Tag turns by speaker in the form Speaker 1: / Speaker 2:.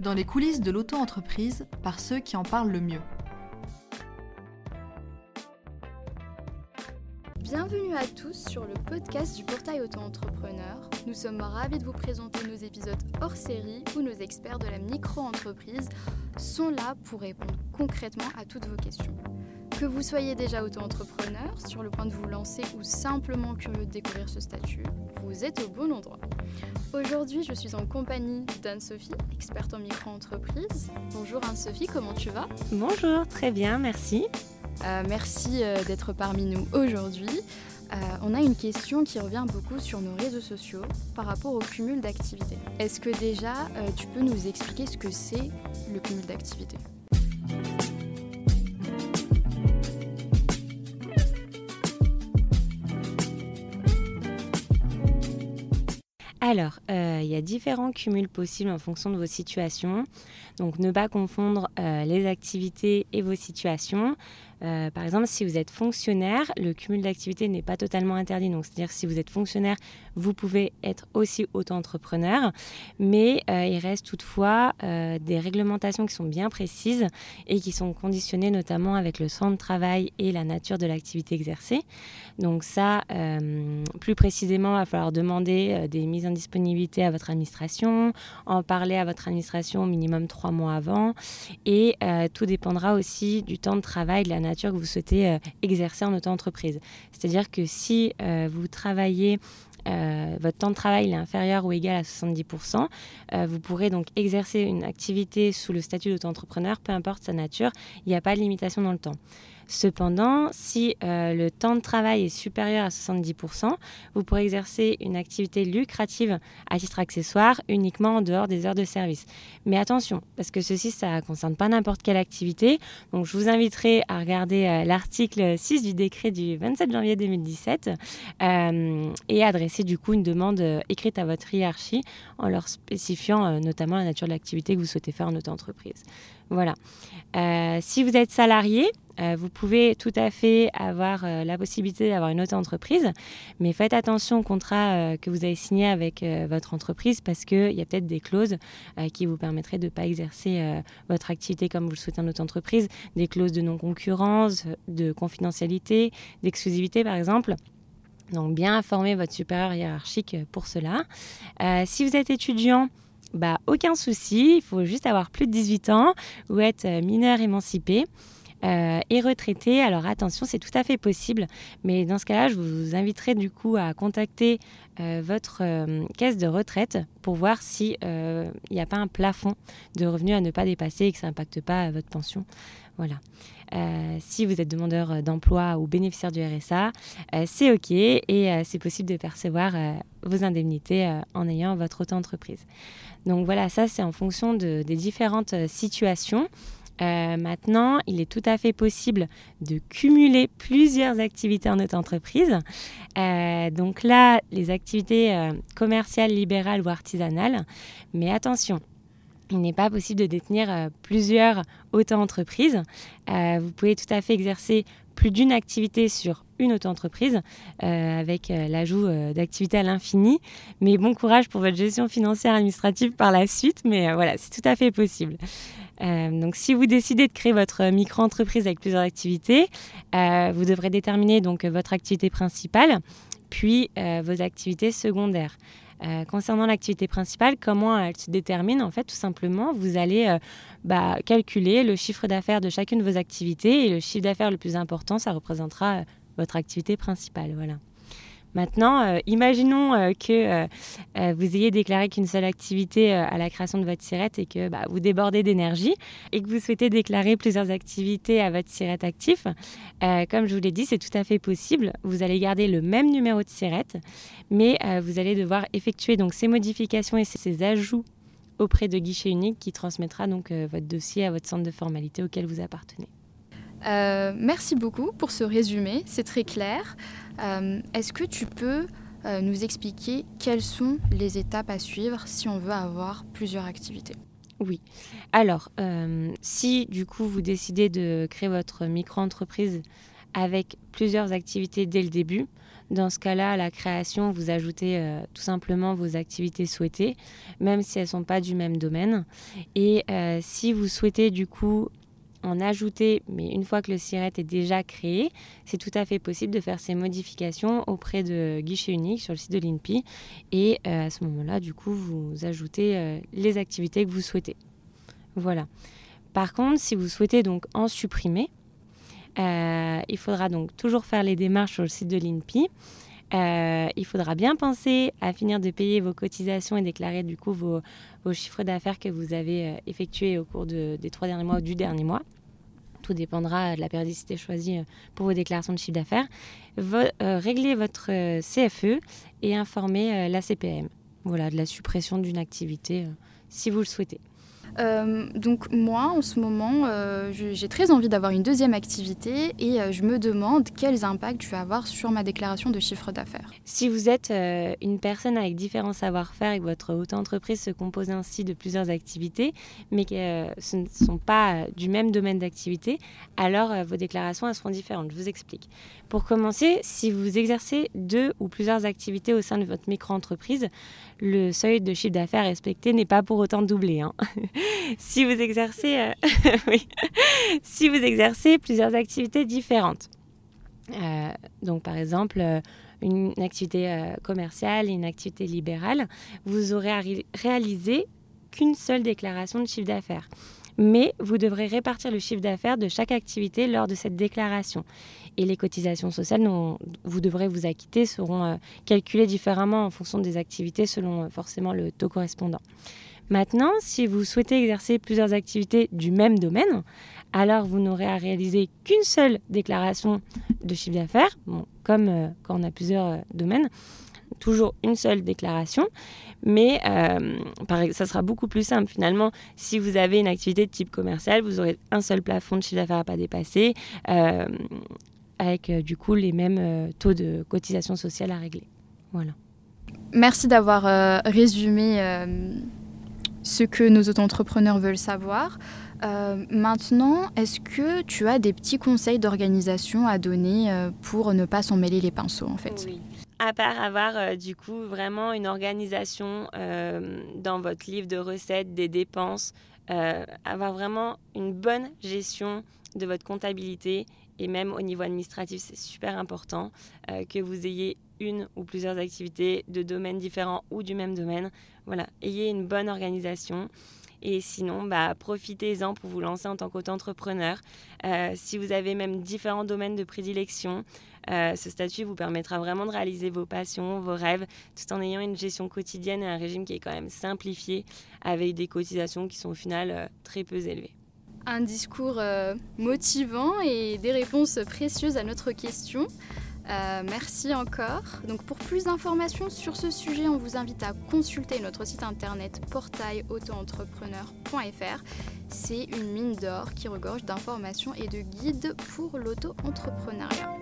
Speaker 1: dans les coulisses de l'auto-entreprise par ceux qui en parlent le mieux.
Speaker 2: Bienvenue à tous sur le podcast du portail auto-entrepreneur. Nous sommes ravis de vous présenter nos épisodes hors série où nos experts de la micro-entreprise sont là pour répondre concrètement à toutes vos questions. Que vous soyez déjà auto-entrepreneur, sur le point de vous lancer ou simplement curieux de découvrir ce statut, vous êtes au bon endroit. Aujourd'hui, je suis en compagnie d'Anne-Sophie, experte en micro-entreprise. Bonjour Anne-Sophie, comment tu vas?
Speaker 3: Bonjour, très bien, merci.
Speaker 2: Euh, merci euh, d'être parmi nous aujourd'hui. Euh, on a une question qui revient beaucoup sur nos réseaux sociaux par rapport au cumul d'activités. Est-ce que déjà tu peux nous expliquer ce que c'est le cumul d'activités?
Speaker 3: Alors, il y a différents cumuls possibles en fonction de vos situations. Donc, ne pas confondre les activités et vos situations. Euh, par exemple, si vous êtes fonctionnaire, le cumul d'activités n'est pas totalement interdit. Donc, c'est-à-dire si vous êtes fonctionnaire, vous pouvez être aussi auto-entrepreneur. Mais euh, il reste toutefois euh, des réglementations qui sont bien précises et qui sont conditionnées notamment avec le centre de travail et la nature de l'activité exercée. Donc ça, plus précisément, il va falloir demander des mises en disponibilité à votre administration, en parler à votre administration au minimum trois mois avant. Et tout dépendra aussi du temps de travail, de la nature que vous souhaitez euh, exercer en auto-entreprise. C'est-à-dire que si euh, vous travaillez euh, votre temps de travail est inférieur ou égal à 70%, vous pourrez donc exercer une activité sous le statut d'auto-entrepreneur, peu importe sa nature, il n'y a pas de limitation dans le temps. Cependant, si euh, le temps de travail est supérieur à 70%, vous pourrez exercer une activité lucrative à titre accessoire uniquement en dehors des heures de service. Mais attention, parce que ceci, ça ne concerne pas n'importe quelle activité. Donc, je vous inviterai à regarder euh, l'article 6 du décret du 27 janvier 2017 euh, et adresser du coup une demande écrite à votre hiérarchie en leur spécifiant notamment la nature de l'activité que vous souhaitez faire en auto-entreprise. Voilà. si vous êtes salarié, euh, vous pouvez tout à fait avoir euh, la possibilité d'avoir une auto-entreprise, mais faites attention au contrat euh, que vous avez signé avec votre entreprise parce qu'il y a peut-être des clauses qui vous permettraient de ne pas exercer votre activité comme vous le souhaitez en auto-entreprise, des clauses de non-concurrence, de confidentialité, d'exclusivité par exemple. Donc bien informer votre supérieur hiérarchique pour cela. si vous êtes étudiant, bah, aucun souci, il faut juste avoir plus de 18 ans ou être mineur émancipé. Euh, et retraité. Alors attention, c'est tout à fait possible, mais dans ce cas-là, je vous inviterai du coup à contacter euh, votre euh, caisse de retraite pour voir s'il n'y a pas un plafond de revenus à ne pas dépasser et que ça n'impacte pas votre pension. Voilà. Si vous êtes demandeur d'emploi ou bénéficiaire du RSA, c'est OK et c'est possible de percevoir vos indemnités en ayant votre auto-entreprise. Donc voilà, ça c'est en fonction de, des différentes situations. Euh, maintenant, il est tout à fait possible de cumuler plusieurs activités en notre entreprise. Euh, donc là, les activités euh, commerciales, libérales ou artisanales. Mais attention, il n'est pas possible de détenir plusieurs auto-entreprises. vous pouvez tout à fait exercer plus d'une activité sur une auto-entreprise avec l'ajout d'activités à l'infini. Mais bon courage pour votre gestion financière administrative par la suite. Mais voilà, c'est tout à fait possible. Euh, donc, si vous décidez de créer votre micro-entreprise avec plusieurs activités, euh, vous devrez déterminer donc votre activité principale, puis euh, vos activités secondaires. Concernant l'activité principale, comment elle se détermine En fait, tout simplement, vous allez bah, calculer le chiffre d'affaires de chacune de vos activités et le chiffre d'affaires le plus important, ça représentera votre activité principale. Voilà. Maintenant, euh, imaginons euh, que euh, vous ayez déclaré qu'une seule activité à la création de votre sirette et que bah, vous débordez d'énergie et que vous souhaitez déclarer plusieurs activités à votre sirette actif. comme je vous l'ai dit, c'est tout à fait possible. Vous allez garder le même numéro de sirette, mais vous allez devoir effectuer donc ces modifications et ces ajouts auprès de guichet unique qui transmettra donc votre dossier à votre centre de formalité auquel vous appartenez.
Speaker 2: Merci beaucoup pour ce résumé, c'est très clair. Euh, est-ce que tu peux euh, nous expliquer quelles sont les étapes à suivre si on veut avoir plusieurs activités?
Speaker 3: Oui. Alors, euh, si du coup vous décidez de créer votre micro-entreprise avec plusieurs activités dès le début, Dans ce cas-là, à la création, vous ajoutez euh, tout simplement vos activités souhaitées, même si elles ne sont pas du même domaine. Et euh, si vous souhaitez du coup en ajouter, mais une fois que le SIRET est déjà créé, c'est tout à fait possible de faire ces modifications auprès de guichet unique sur le site de l'INPI. Et euh, à ce moment-là, du coup, vous ajoutez euh, les activités que vous souhaitez. Voilà. Par contre, si vous souhaitez donc en supprimer, euh, il faudra donc toujours faire les démarches sur le site de l'INPI. Il faudra bien penser à finir de payer vos cotisations et déclarer du coup vos, chiffres d'affaires que vous avez effectués au cours de, des trois derniers mois ou du dernier mois. Tout dépendra de la périodicité choisie euh, pour vos déclarations de chiffre d'affaires, euh, réglez votre euh, CFE et informez la CPM voilà, de la suppression d'une activité si vous le souhaitez.
Speaker 2: Euh, donc moi, en ce moment, euh, j'ai très envie d'avoir une deuxième activité et euh, je me demande quels impacts tu vas avoir sur ma déclaration de chiffre d'affaires.
Speaker 3: Si vous êtes une personne avec différents savoir-faire et que votre auto-entreprise se compose ainsi de plusieurs activités, mais que ce ne sont pas du même domaine d'activité, alors vos déclarations seront différentes. Je vous explique. Pour commencer, si vous exercez deux ou plusieurs activités au sein de votre micro-entreprise, le seuil de chiffre d'affaires respecté n'est pas pour autant doublé. Hein. si, vous exercez, euh, si vous exercez plusieurs activités différentes, euh, donc par exemple euh, une activité commerciale et une activité libérale, vous aurez à réaliser qu'une seule déclaration de chiffre d'affaires mais vous devrez répartir le chiffre d'affaires de chaque activité lors de cette déclaration. Et les cotisations sociales dont vous devrez vous acquitter seront calculées différemment en fonction des activités selon forcément le taux correspondant. Maintenant, si vous souhaitez exercer plusieurs activités du même domaine, alors vous n'aurez à réaliser qu'une seule déclaration de chiffre d'affaires, comme euh, quand on a plusieurs domaines, toujours une seule déclaration, mais euh, ça sera beaucoup plus simple finalement. Si vous avez une activité de type commercial, vous aurez un seul plafond de chiffre d'affaires à pas dépasser, euh, avec euh, du coup les mêmes taux de cotisation sociale à régler. Voilà.
Speaker 2: Merci d'avoir résumé ce que nos auto-entrepreneurs veulent savoir. maintenant, est-ce que tu as des petits conseils d'organisation à donner pour ne pas s'en mêler les pinceaux en fait?
Speaker 3: Oui à part avoir euh, du coup vraiment une organisation euh, dans votre livre de recettes, des dépenses, euh, avoir vraiment une bonne gestion de votre comptabilité et même au niveau administratif, c'est super important que vous ayez une ou plusieurs activités de domaines différents ou du même domaine. Voilà, ayez une bonne organisation. Et sinon, bah, profitez-en pour vous lancer en tant qu'auto-entrepreneur. si vous avez même différents domaines de prédilection, euh, ce statut vous permettra vraiment de réaliser vos passions, vos rêves, tout en ayant une gestion quotidienne et un régime qui est quand même simplifié, avec des cotisations qui sont au final euh, très peu élevées.
Speaker 2: Un discours euh, motivant et des réponses précieuses à notre question. Euh, merci encore. Donc pour plus d'informations sur ce sujet, on vous invite à consulter notre site internet portailautoentrepreneur.fr. C'est une mine d'or qui regorge d'informations et de guides pour l'auto-entrepreneuriat.